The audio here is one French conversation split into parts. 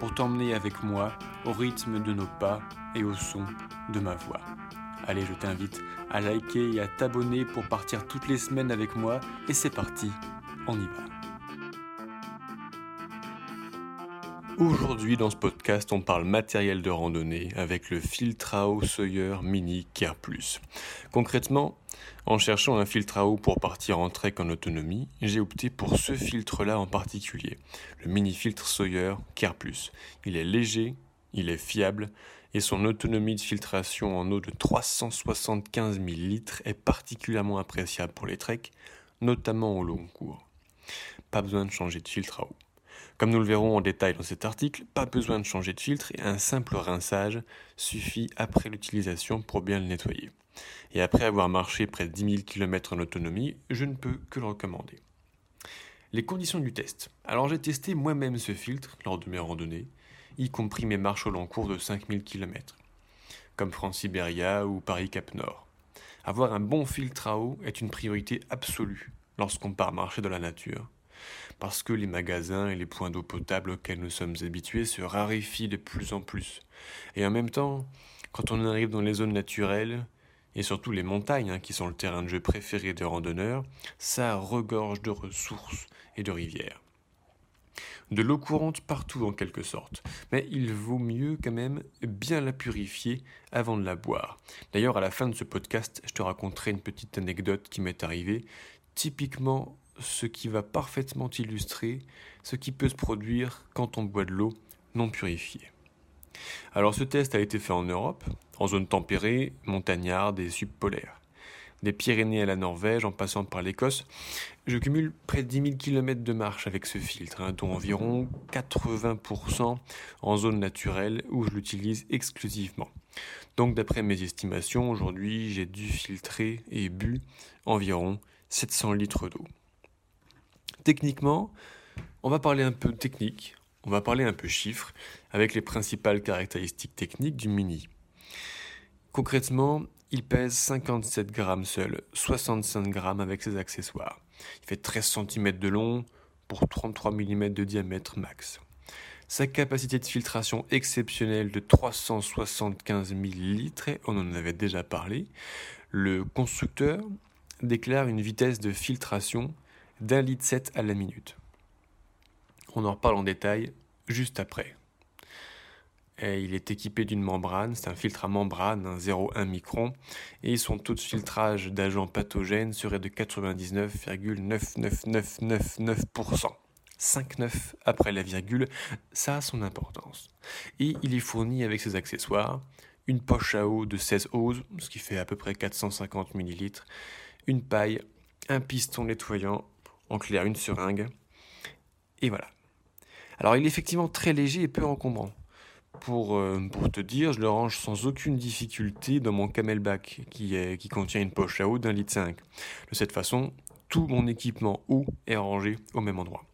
pour t'emmener avec moi au rythme de nos pas et au son de ma voix. Allez, je t'invite à liker et à t'abonner pour partir toutes les semaines avec moi et c'est parti, on y va. Aujourd'hui dans ce podcast, on parle matériel de randonnée avec le filtre à eau Sawyer Mini Care. Concrètement, en cherchant un filtre à eau pour partir en trek en autonomie, j'ai opté pour ce filtre-là en particulier, le mini filtre Sawyer Care Plus. Il est léger, il est fiable et son autonomie de filtration en eau de 375 000 litres est particulièrement appréciable pour les treks, notamment au long cours. Pas besoin de changer de filtre à eau. Comme nous le verrons en détail dans cet article, pas besoin de changer de filtre et un simple rinçage suffit après l'utilisation pour bien le nettoyer. Et après avoir marché près de 10 000 km en autonomie, je ne peux que le recommander. Les conditions du test. Alors j'ai testé moi-même ce filtre lors de mes randonnées y compris mes marches au long cours de 5000 km, comme France-Sibéria ou Paris-Cap-Nord. Avoir un bon filtre à eau est une priorité absolue lorsqu'on part marcher dans la nature, parce que les magasins et les points d'eau potable auxquels nous sommes habitués se raréfient de plus en plus. Et en même temps, quand on arrive dans les zones naturelles, et surtout les montagnes, hein, qui sont le terrain de jeu préféré des randonneurs, ça regorge de ressources et de rivières de l'eau courante partout en quelque sorte, mais il vaut mieux quand même bien la purifier avant de la boire. D'ailleurs, à la fin de ce podcast, je te raconterai une petite anecdote qui m'est arrivée, typiquement ce qui va parfaitement illustrer ce qui peut se produire quand on boit de l'eau non purifiée. Alors ce test a été fait en Europe, en zone tempérée, montagnarde et subpolaire des Pyrénées à la Norvège en passant par l'Écosse, je cumule près de 10 000 km de marche avec ce filtre, hein, dont environ 80% en zone naturelle où je l'utilise exclusivement. Donc d'après mes estimations, aujourd'hui j'ai dû filtrer et bu environ 700 litres d'eau. Techniquement, on va parler un peu technique, on va parler un peu chiffres, avec les principales caractéristiques techniques du Mini. Concrètement, il pèse 57 grammes seul, 65 grammes avec ses accessoires. Il fait 13 cm de long pour 33 mm de diamètre max. Sa capacité de filtration exceptionnelle de 375 000 litres, on en avait déjà parlé, le constructeur déclare une vitesse de filtration d'un litre 7 à la minute. On en reparle en détail juste après il est équipé d'une membrane, c'est un filtre à membrane, un 0,1 micron, et son taux de filtrage d'agents pathogènes serait de 99,99999%. 5,9 après la virgule, ça a son importance. Et il est fourni avec ses accessoires, une poche à eau de 16 oses, ce qui fait à peu près 450 ml, une paille, un piston nettoyant, en clair une seringue, et voilà. Alors il est effectivement très léger et peu encombrant. Pour, euh, te dire, je le range sans aucune difficulté dans mon camelback qui contient une poche à eau d'un litre 5. De cette façon, tout mon équipement eau est rangé au même endroit.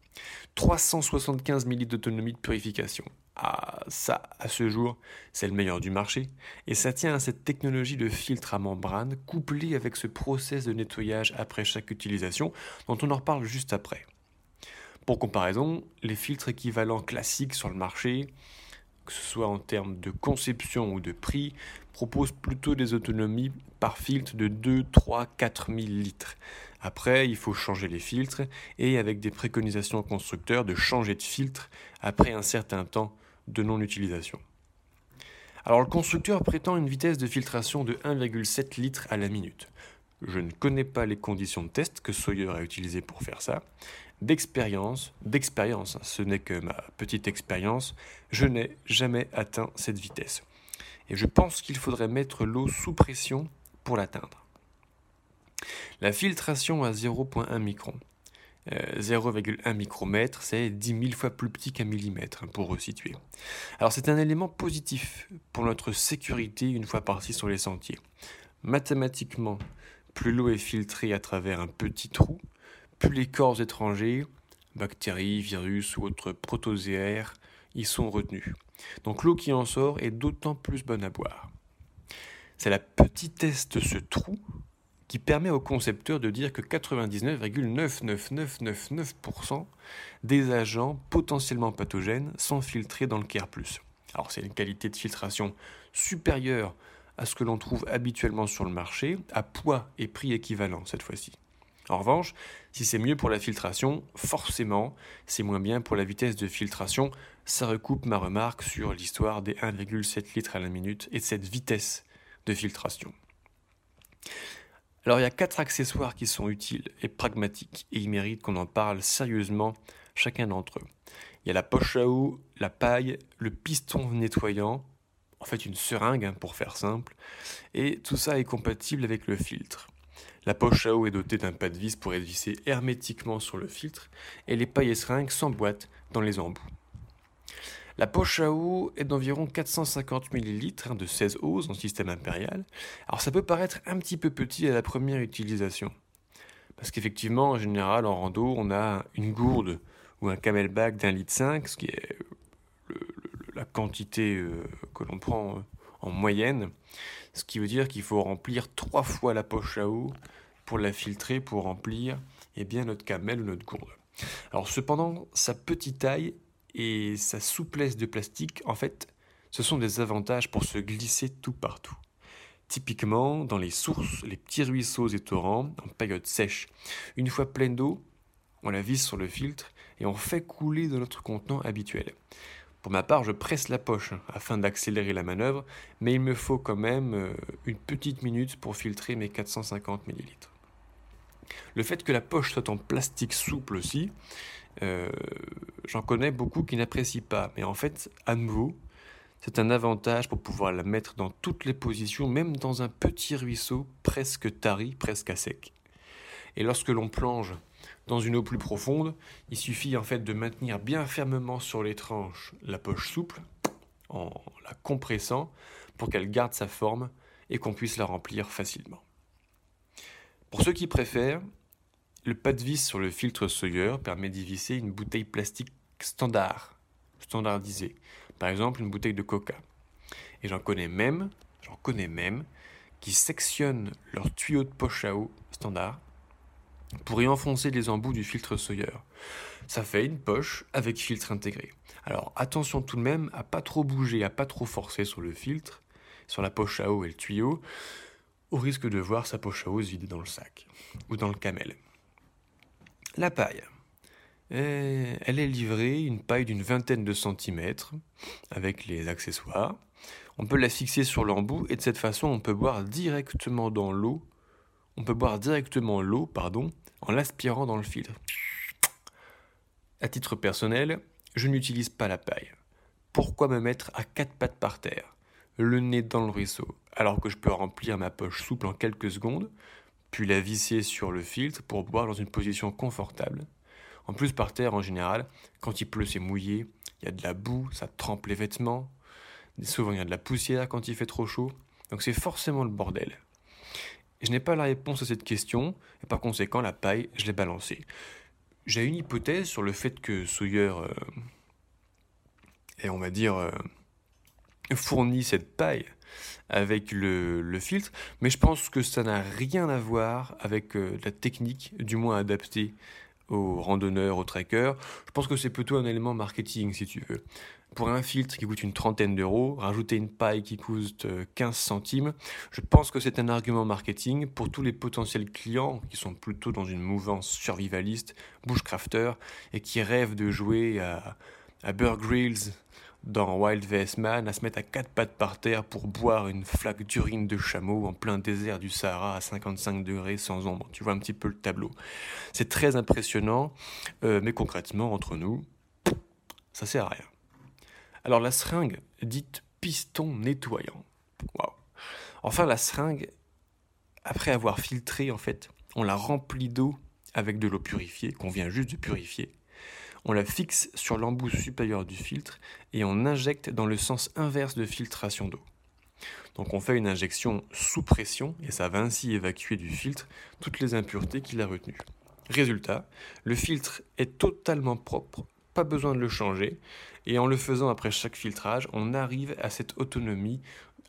375 ml d'autonomie de purification. Ah, ça, à ce jour, c'est le meilleur du marché. Et ça tient à cette technologie de filtre à membrane couplée avec ce process de nettoyage après chaque utilisation, dont on en reparle juste après. Pour comparaison, les filtres équivalents classiques sur le marché, que ce soit en termes de conception ou de prix, propose plutôt des autonomies par filtre de 2, 3, 4 000 litres. Après, il faut changer les filtres et avec des préconisations constructeurs de changer de filtre après un certain temps de non-utilisation. Alors le constructeur prétend une vitesse de filtration de 1,7 litres à la minute. Je ne connais pas les conditions de test que Sawyer a utilisées pour faire ça, d'expérience, d'expérience, hein, ce n'est que ma petite expérience, je n'ai jamais atteint cette vitesse. Et je pense qu'il faudrait mettre l'eau sous pression pour l'atteindre. La filtration à 0.1 micron. 0,1 euh, micromètre, c'est 10 000 fois plus petit qu'un millimètre, hein, pour resituer. Alors c'est un élément positif pour notre sécurité une fois parti sur les sentiers. Mathématiquement, plus l'eau est filtrée à travers un petit trou, plus les corps étrangers, bactéries, virus ou autres protozoaires, y sont retenus. Donc l'eau qui en sort est d'autant plus bonne à boire. C'est la petitesse de ce trou qui permet au concepteur de dire que 99,99999% des agents potentiellement pathogènes sont filtrés dans le CARE+. Alors c'est une qualité de filtration supérieure à ce que l'on trouve habituellement sur le marché, à poids et prix équivalents cette fois-ci. En revanche, si c'est mieux pour la filtration, forcément, c'est moins bien pour la vitesse de filtration. Ça recoupe ma remarque sur l'histoire des 1,7 litres à la minute et de cette vitesse de filtration. Alors il y a quatre accessoires qui sont utiles et pragmatiques et ils méritent qu'on en parle sérieusement chacun d'entre eux. Il y a la poche à eau, la paille, le piston nettoyant, en fait une seringue pour faire simple, et tout ça est compatible avec le filtre. La poche à eau est dotée d'un pas de vis pour être vissé hermétiquement sur le filtre, et les pailles et seringues s'emboîtent dans les embouts. La poche à eau est d'environ 450 ml hein, de 16 oses en système impérial. Alors ça peut paraître un petit peu petit à la première utilisation. Parce qu'effectivement, en général, en rando, on a une gourde ou un camelback d'un litre 5, ce qui est la quantité euh, que l'on prend euh, en moyenne. Ce qui veut dire qu'il faut remplir trois fois la poche à eau pour la filtrer, pour remplir eh bien, notre camel ou notre gourde. Alors cependant, sa petite taille et sa souplesse de plastique, en fait, ce sont des avantages pour se glisser tout partout. Typiquement, dans les sources, les petits ruisseaux et torrents, en période sèche. Une fois pleine d'eau, on la visse sur le filtre et on fait couler dans notre contenant habituel. Pour ma part, je presse la poche afin d'accélérer la manœuvre, mais il me faut quand même euh, une petite minute pour filtrer mes 450 ml. Le fait que la poche soit en plastique souple aussi, euh, j'en connais beaucoup qui n'apprécient pas. Mais en fait, à nouveau, c'est un avantage pour pouvoir la mettre dans toutes les positions, même dans un petit ruisseau presque tari, presque à sec. Et lorsque l'on plonge dans une eau plus profonde, il suffit en fait de maintenir bien fermement sur les tranches la poche souple, en la compressant, pour qu'elle garde sa forme et qu'on puisse la remplir facilement. Pour ceux qui préfèrent, le pas de vis sur le filtre Sawyer permet d'y visser une bouteille plastique standard, standardisée. Par exemple, une bouteille de coca. Et j'en connais même, j'en connais même, qui sectionnent leur tuyau de poche à eau standard pour y enfoncer les embouts du filtre Sawyer. Ça fait une poche avec filtre intégré. Alors attention tout de même à pas trop bouger, à pas trop forcer sur le filtre, sur la poche à eau et le tuyau, au risque de voir sa poche à eau se vider dans le sac ou dans le camel. La paille. elle est livrée, une paille d'une vingtaine de centimètres, avec les accessoires. On peut la fixer sur l'embout et de cette façon on peut boire directement dans l'eau. On peut boire directement l'eau, pardon, en l'aspirant dans le filtre. À titre personnel, je n'utilise pas la paille. Pourquoi me mettre à quatre pattes par terre, le nez dans le ruisseau, alors que je peux remplir ma poche souple en quelques secondes puis la visser sur le filtre pour boire dans une position confortable. En plus, par terre, en général, quand il pleut, c'est mouillé, il y a de la boue, ça trempe les vêtements, souvent il y a de la poussière quand il fait trop chaud, donc c'est forcément le bordel. je n'ai pas la réponse à cette question, et par conséquent, la paille, je l'ai balancée. J'ai une hypothèse sur le fait que Sawyer euh, et on va dire euh, fournit cette paille avec le, filtre, mais je pense que ça n'a rien à voir avec euh, la technique, du moins adaptée aux randonneurs, aux trekkers. Je pense que c'est plutôt un élément marketing, si tu veux. Pour un filtre qui coûte une trentaine d'euros, rajouter une paille qui coûte 15 euh, centimes, je pense que c'est un argument marketing pour tous les potentiels clients qui sont plutôt dans une mouvance survivaliste, bushcrafter, et qui rêvent de jouer à, à dans Wild vs Man à se mettre à quatre pattes par terre pour boire une flaque d'urine de chameau en plein désert du Sahara à 55 degrés sans ombre. Tu vois un petit peu le tableau. C'est très impressionnant, euh, mais concrètement, entre nous, ça sert à rien. Alors la seringue, dite piston nettoyant. Waouh. Enfin, la seringue, après avoir filtré, en fait, on la remplit d'eau avec de l'eau purifiée, qu'on vient juste de purifier. On la fixe sur l'embout supérieur du filtre et on injecte dans le sens inverse de filtration d'eau. Donc on fait une injection sous pression et ça va ainsi évacuer du filtre toutes les impuretés qu'il a retenues. Résultat, le filtre est totalement propre, pas besoin de le changer, et en le faisant après chaque filtrage, on arrive à cette autonomie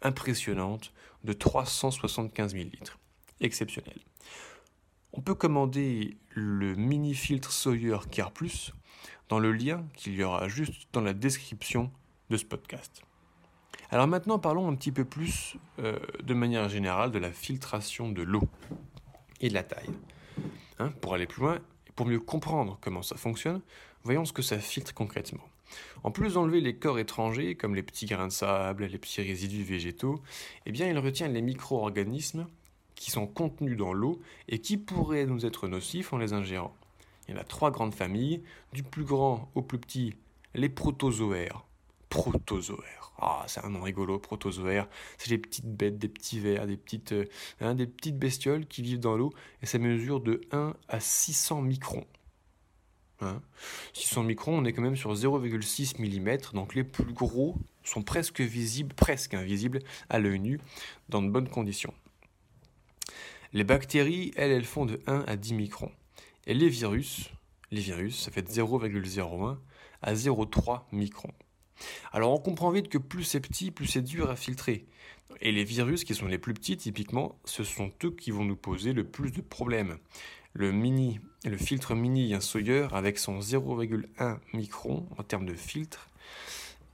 impressionnante de 375 000 litres. Exceptionnel. On peut commander le mini filtre Sawyer Care Plus dans le lien qu'il y aura juste dans la description de ce podcast. Alors maintenant parlons un petit peu plus euh, de manière générale de la filtration de l'eau et de la taille. Hein, pour aller plus loin pour mieux comprendre comment ça fonctionne, voyons ce que ça filtre concrètement. En plus d'enlever les corps étrangers, comme les petits grains de sable, les petits résidus végétaux, eh bien il retient les micro-organismes qui sont contenus dans l'eau et qui pourraient nous être nocifs en les ingérant. Il y en a trois grandes familles, du plus grand au plus petit, les protozoaires. Protozoaires. Ah, c'est un nom rigolo, protozoaires. C'est des petites bêtes, des petits vers, des petites, euh, hein, bestioles qui vivent dans l'eau et ça mesure de 1 à 600 microns. 600 hein. microns, on est quand même sur 0,6 mm, donc les plus gros sont presque visibles, presque invisibles à l'œil nu, dans de bonnes conditions. Les bactéries, elles, elles font de 1 à 10 microns. Et les virus, les virus, ça fait de 0,01 à 0,3 microns. Alors on comprend vite que plus c'est petit, plus c'est dur à filtrer. Et les virus qui sont les plus petits, typiquement, ce sont eux qui vont nous poser le plus de problèmes. Le mini, le filtre mini un Sawyer avec son 0,1 micron en termes de filtre,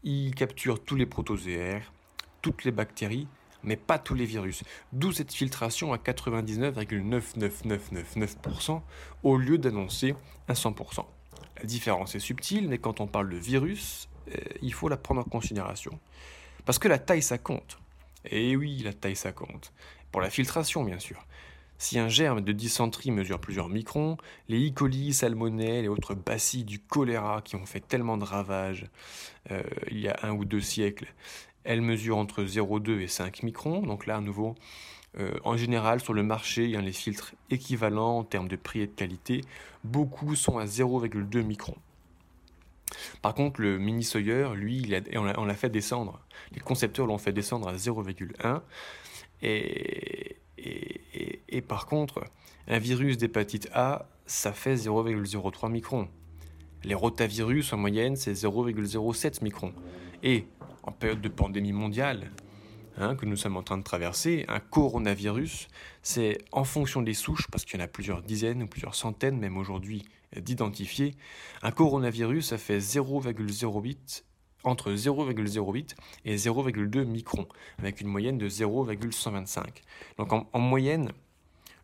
il capture tous les protozoaires, toutes les bactéries, mais pas tous les virus. D'où cette filtration à 99,99999% au lieu d'annoncer un 100%. La différence est subtile, mais quand on parle de virus, euh, il faut la prendre en considération. Parce que la taille, ça compte. Et oui, la taille, ça compte. Pour la filtration, bien sûr. Si un germe de dysenterie mesure plusieurs microns, les E. coli, salmonelles et autres bacilles du choléra qui ont fait tellement de ravages euh, il y a un ou deux siècles, elles mesurent entre 0,2 et 5 microns. Donc là, à nouveau, euh, en général, sur le marché, il y a les filtres équivalents en termes de prix et de qualité. Beaucoup sont à 0,2 microns. Par contre, le mini Sawyer, lui, on l'a fait descendre. Les concepteurs l'ont fait descendre à 0,1. Et, et, par contre, un virus d'hépatite A, ça fait 0,03 microns. Les rotavirus, en moyenne, c'est 0,07 microns. Et en période de pandémie mondiale, hein, que nous sommes en train de traverser, un coronavirus, c'est en fonction des souches, parce qu'il y en a plusieurs dizaines ou plusieurs centaines, même aujourd'hui, d'identifier, un coronavirus, ça fait 0,08 entre 0,08 et 0,2 microns, avec une moyenne de 0,125. Donc en, en, moyenne,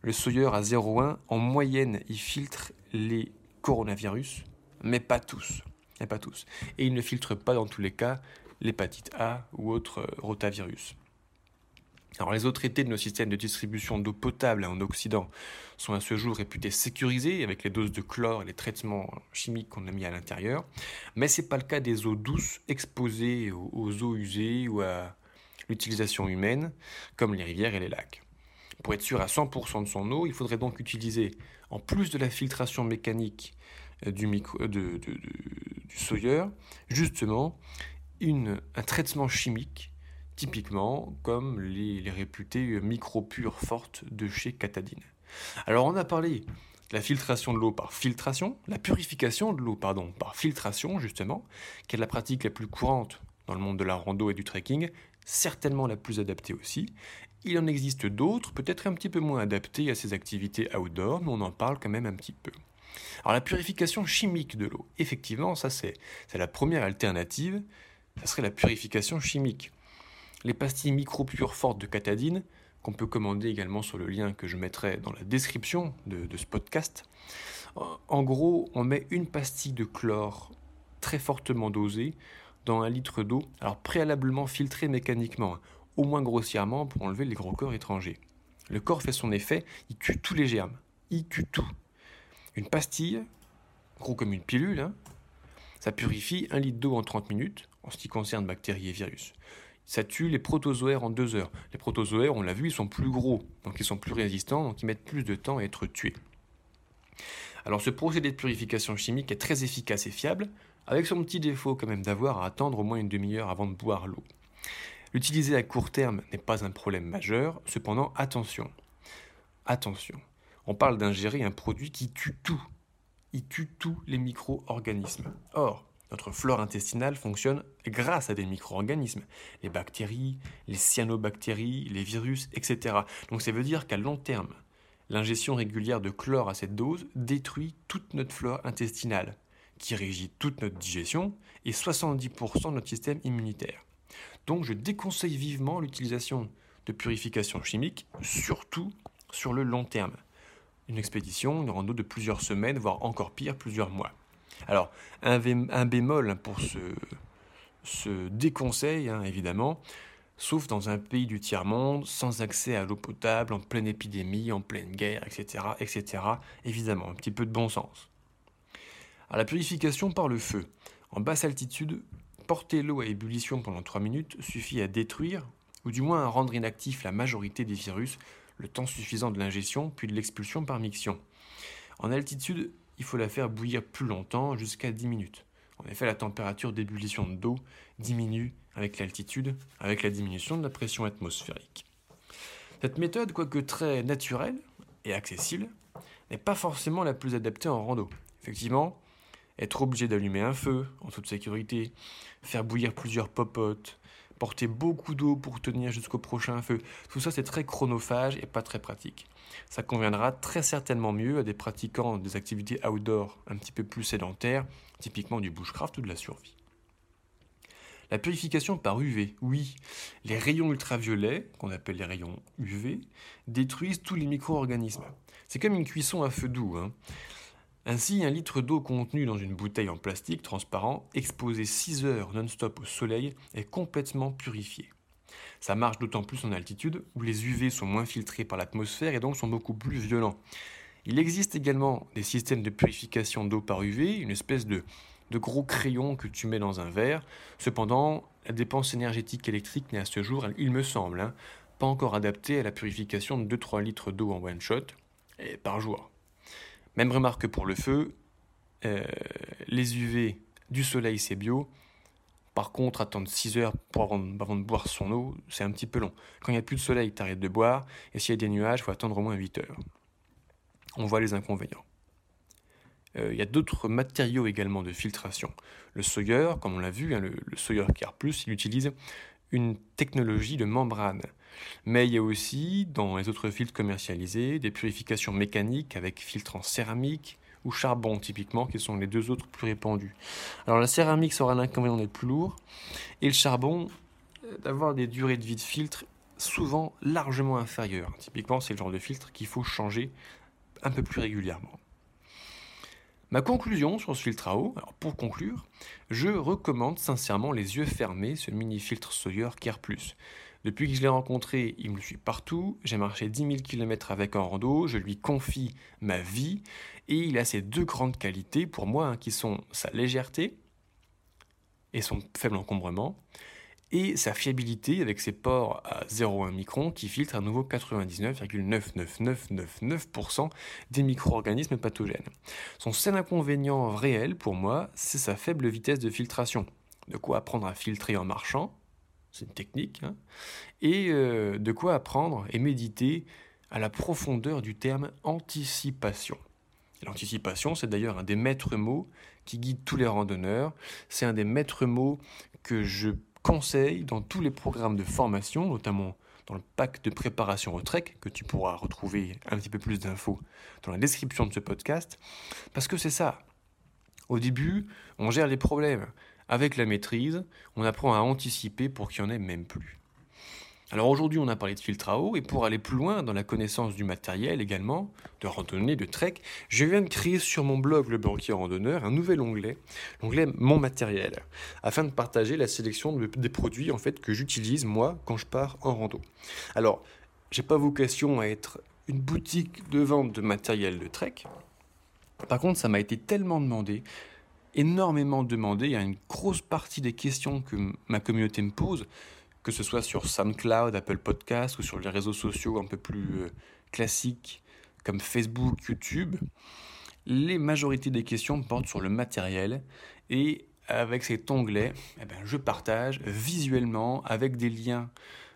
le Sawyer à 0,1, en moyenne, il filtre les coronavirus, mais pas tous. Mais pas tous. Et il ne filtre pas dans tous les cas l'hépatite A ou autre euh, rotavirus. Alors les autres traités de nos systèmes de distribution d'eau potable en Occident sont à ce jour réputés sécurisés avec les doses de chlore et les traitements chimiques qu'on a mis à l'intérieur, mais ce n'est pas le cas des eaux douces exposées aux eaux usées ou à l'utilisation humaine, comme les rivières et les lacs. Pour être sûr à 100% de son eau, il faudrait donc utiliser, en plus de la filtration mécanique euh, du, micro, de, du Sawyer, justement, un traitement chimique, typiquement comme les, réputés micro-pures fortes de chez Catadine. Alors on a parlé de la filtration de l'eau par filtration, la purification de l'eau pardon par filtration justement, qui est la pratique la plus courante dans le monde de la rando et du trekking, certainement la plus adaptée aussi. Il en existe d'autres, peut-être un petit peu moins adaptées à ces activités outdoor, mais on en parle quand même un petit peu. Alors la purification chimique de l'eau, effectivement, ça c'est la première alternative, ça serait la purification chimique. Les pastilles micro-pures fortes de catadine, qu'on peut commander également sur le lien que je mettrai dans la description de, ce podcast. En gros, on met une pastille de chlore très fortement dosée dans un litre d'eau, alors préalablement filtrée mécaniquement, au moins grossièrement pour enlever les gros corps étrangers. Le corps fait son effet, il tue tous les germes, il tue tout. Une pastille, gros comme une pilule, hein, ça purifie un litre d'eau en 30 minutes, en ce qui concerne bactéries et virus. Ça tue les protozoaires en deux heures. Les protozoaires, on l'a vu, ils sont plus gros, donc ils sont plus résistants, donc ils mettent plus de temps à être tués. Alors ce procédé de purification chimique est très efficace et fiable, avec son petit défaut quand même d'avoir à attendre au moins une demi-heure avant de boire l'eau. L'utiliser à court terme n'est pas un problème majeur, cependant attention. Attention, on parle d'ingérer un produit qui tue tout. Il tue tous les micro-organismes. Or, notre flore intestinale fonctionne grâce à des micro-organismes, les bactéries, les cyanobactéries, les virus, etc. Donc ça veut dire qu'à long terme, l'ingestion régulière de chlore à cette dose détruit toute notre flore intestinale, qui régit toute notre digestion et 70% de notre système immunitaire. Donc je déconseille vivement l'utilisation de purification chimique, surtout sur le long terme. Une expédition, une rando de plusieurs semaines, voire encore pire, plusieurs mois. Alors, un, bémol pour ce, déconseil, hein, évidemment, sauf dans un pays du tiers-monde, sans accès à l'eau potable, en pleine épidémie, en pleine guerre, etc., etc. Évidemment, un petit peu de bon sens. À la purification par le feu. En basse altitude, porter l'eau à ébullition pendant 3 minutes suffit à détruire, ou du moins à rendre inactif la majorité des virus, le temps suffisant de l'ingestion puis de l'expulsion par miction. En altitude, il faut la faire bouillir plus longtemps, jusqu'à 10 minutes. En effet, la température d'ébullition d'eau diminue avec l'altitude, avec la diminution de la pression atmosphérique. Cette méthode, quoique très naturelle et accessible, n'est pas forcément la plus adaptée en rando. Effectivement, être obligé d'allumer un feu en toute sécurité, faire bouillir plusieurs popotes, porter beaucoup d'eau pour tenir jusqu'au prochain feu. Tout ça, c'est très chronophage et pas très pratique. Ça conviendra très certainement mieux à des pratiquants des activités outdoor un petit peu plus sédentaires, typiquement du bushcraft ou de la survie. La purification par UV, oui, les rayons ultraviolets, qu'on appelle les rayons UV, détruisent tous les micro-organismes. C'est comme une cuisson à feu doux. Hein. Ainsi, un litre d'eau contenu dans une bouteille en plastique transparent, exposé 6 heures non-stop au soleil, est complètement purifié. Ça marche d'autant plus en altitude, où les UV sont moins filtrés par l'atmosphère et donc sont beaucoup plus violents. Il existe également des systèmes de purification d'eau par UV, une espèce de, gros crayon que tu mets dans un verre. Cependant, la dépense énergétique électrique n'est à ce jour, il me semble, hein, pas encore adaptée à la purification de 2-3 litres d'eau en one shot et par jour. Même remarque pour le feu, euh, les UV du soleil c'est bio. Par contre, attendre 6 heures avant, de boire son eau, c'est un petit peu long. Quand il n'y a plus de soleil, tu arrêtes de boire, et s'il y a des nuages, il faut attendre au moins 8 heures. On voit les inconvénients. Euh, il y a d'autres matériaux également de filtration. Le Sawyer, comme on l'a vu, hein, le, le Sawyer Care Plus, il utilise une technologie de membrane. Mais il y a aussi, dans les autres filtres commercialisés, des purifications mécaniques avec filtres en céramique ou charbon, typiquement, qui sont les deux autres plus répandus. Alors la céramique sera l'inconvénient d'être plus lourd, et le charbon euh, d'avoir des durées de vie de filtre souvent largement inférieures. Typiquement, c'est le genre de filtre qu'il faut changer un peu plus régulièrement. Ma conclusion sur ce filtre à eau, alors pour conclure, je recommande sincèrement les yeux fermés ce mini filtre Sawyer Care. Depuis que je l'ai rencontré, il me suit partout, j'ai marché 10 000 km avec en rando, je lui confie ma vie, et il a ces deux grandes qualités pour moi, hein, qui sont sa légèreté et son faible encombrement, et sa fiabilité avec ses ports à 0,1 micron qui filtrent à nouveau 99,99999% des micro-organismes pathogènes. Son seul inconvénient réel pour moi, c'est sa faible vitesse de filtration. De quoi apprendre à filtrer en marchant, c'est une technique, hein, et euh, de quoi apprendre et méditer à la profondeur du terme anticipation. L'anticipation, c'est d'ailleurs un des maîtres mots qui guide tous les randonneurs. C'est un des maîtres mots que je dans tous les programmes de formation, notamment dans le pack de préparation au trek, que tu pourras retrouver un petit peu plus d'infos dans la description de ce podcast, parce que c'est ça. Au début, on gère les problèmes. Avec la maîtrise, on apprend à anticiper pour qu'il n'y en ait même plus. Alors aujourd'hui, on a parlé de filtre à eau, et pour aller plus loin dans la connaissance du matériel également, de randonnée, de trek, je viens de créer sur mon blog Le Banquier Randonneur un nouvel onglet, l'onglet Mon matériel, afin de partager la sélection des produits en fait que j'utilise moi quand je pars en rando. Alors, j'ai pas vocation à être une boutique de vente de matériel de trek. Par contre, ça m'a été tellement demandé, énormément demandé, il y a une grosse partie des questions que ma communauté me pose que ce soit sur SoundCloud, Apple Podcast ou sur les réseaux sociaux un peu plus euh, classiques comme Facebook, YouTube. les majorités des questions portent sur le matériel et avec cet onglet, eh ben, je partage visuellement avec des liens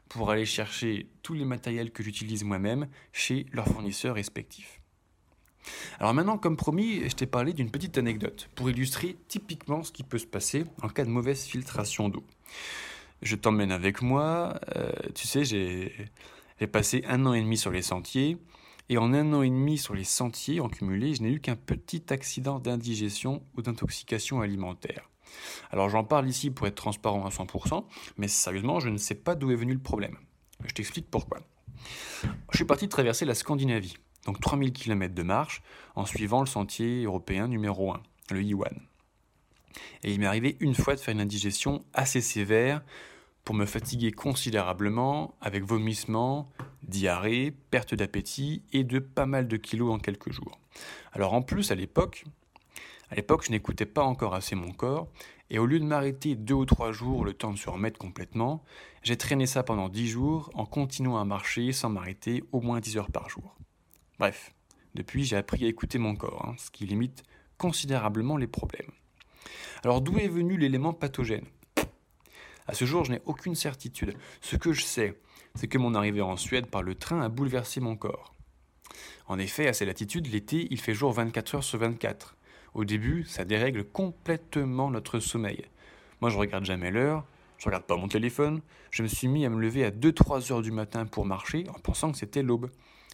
pour aller chercher tous les matériels que j'utilise moi-même chez leurs fournisseurs respectifs. Alors maintenant, comme promis, je t'ai parlé d'une petite anecdote pour illustrer typiquement ce qui peut se passer en cas de mauvaise filtration d'eau. Je t'emmène avec moi, euh, tu sais, j'ai passé un an et demi sur les sentiers, et en un an et demi sur les sentiers en cumulé, je n'ai eu qu'un petit accident d'indigestion ou d'intoxication alimentaire. Alors j'en parle ici pour être transparent à 100%, mais sérieusement, je ne sais pas d'où est venu le problème. Je t'explique pourquoi. Je suis parti traverser la Scandinavie, donc 3000 km de marche, en suivant le sentier européen numéro 1, le Iwan. Et il m'est arrivé une fois de faire une indigestion assez sévère pour me fatiguer considérablement avec vomissements, diarrhée, perte d'appétit et de pas mal de kilos en quelques jours. Alors en plus à l'époque, à l'époque je n'écoutais pas encore assez mon corps et au lieu de m'arrêter deux ou trois jours le temps de se remettre complètement, j'ai traîné ça pendant dix jours en continuant à marcher sans m'arrêter au moins dix heures par jour. Bref, depuis j'ai appris à écouter mon corps, hein, ce qui limite considérablement les problèmes. Alors d'où est venu l'élément pathogène? À ce jour, je n'ai aucune certitude. Ce que je sais, c'est que mon arrivée en Suède par le train a bouleversé mon corps. En effet, à ces latitudes, l'été, il fait jour 24 heures sur 24. Au début, ça dérègle complètement notre sommeil. Moi, je regarde jamais l'heure, je regarde pas mon téléphone. Je me suis mis à me lever à 2-3 heures du matin pour marcher en pensant que c'était l'aube.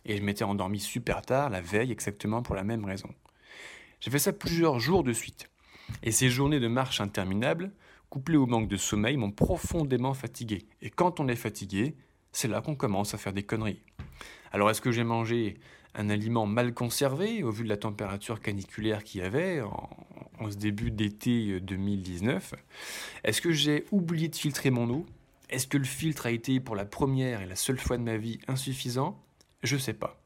Et je m'étais endormi super tard la veille exactement pour la même raison. J'ai fait ça plusieurs jours de suite. Et ces journées de marche interminables, couplées au manque de sommeil, m'ont profondément fatigué. Et quand on est fatigué, c'est là qu'on commence à faire des conneries. Alors est-ce que j'ai mangé un aliment mal conservé au vu de la température caniculaire qu'il y avait en, ce début d'été 2019 Est-ce que j'ai oublié de filtrer mon eau? Est-ce que le filtre a été pour la première et la seule fois de ma vie insuffisant? Je sais pas.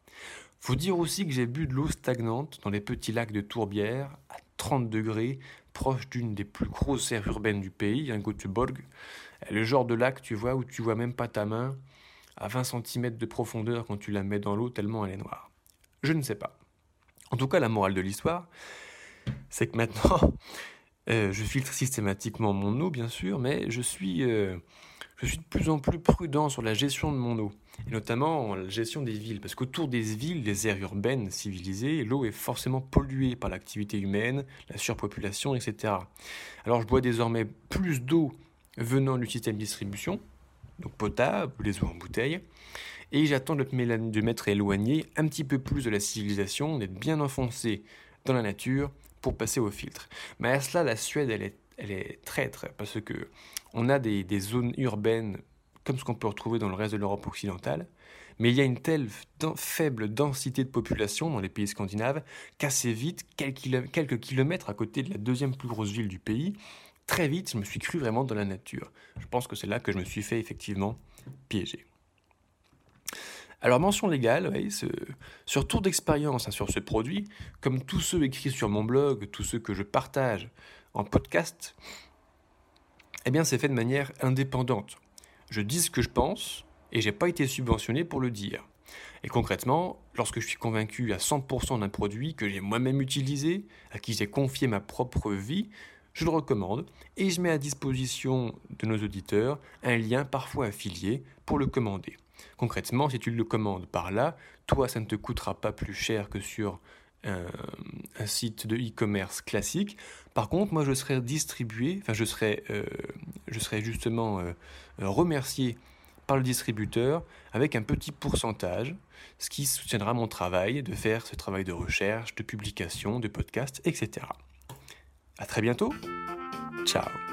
Faut dire aussi que j'ai bu de l'eau stagnante dans les petits lacs de Tourbière 30 degrés, proche d'une des plus grosses aires urbaines du pays, un Göteborg. Le genre de lac, tu vois, où tu vois même pas ta main à 20 cm de profondeur quand tu la mets dans l'eau tellement elle est noire. Je ne sais pas. En tout cas, la morale de l'histoire, c'est que maintenant, euh, je filtre systématiquement mon eau, bien sûr, mais je suis, euh, je suis de plus en plus prudent sur la gestion de mon eau, et notamment la gestion des villes, parce qu'autour des villes, des aires urbaines civilisées, l'eau est forcément polluée par l'activité humaine, la surpopulation, etc. Alors je bois désormais plus d'eau venant du système de distribution, donc potable, les eaux en bouteille, et j'attends de, de m'être éloigné un petit peu plus de la civilisation, d'être bien enfoncé dans la nature pour passer au filtre. Mais à cela, la Suède, elle est, elle est traître, parce que on a des, zones urbaines comme ce qu'on peut retrouver dans le reste de l'Europe occidentale, mais il y a une telle faible densité de population dans les pays scandinaves qu'assez vite, quelques kilomètres à côté de la deuxième plus grosse ville du pays, très vite, je me suis cru vraiment dans la nature. Je pense que c'est là que je me suis fait effectivement piéger. Alors mention légale, sur tour d'expérience hein, sur ce produit, comme tous ceux écrits sur mon blog, tous ceux que je partage en podcast, eh bien c'est fait de manière indépendante. Je dis ce que je pense et j'ai pas été subventionné pour le dire. Et concrètement, lorsque je suis convaincu à 100% d'un produit que j'ai moi-même utilisé, à qui j'ai confié ma propre vie, je le recommande et je mets à disposition de nos auditeurs un lien parfois affilié pour le commander. Concrètement, si tu le commandes par là, toi, ça ne te coûtera pas plus cher que sur un, site de e-commerce classique. Par contre, moi, je serai distribué, enfin, je serai, euh, justement euh, remercié par le distributeur avec un petit pourcentage, ce qui soutiendra mon travail de faire ce travail de recherche, de publication, de podcast, etc. À très bientôt. Ciao.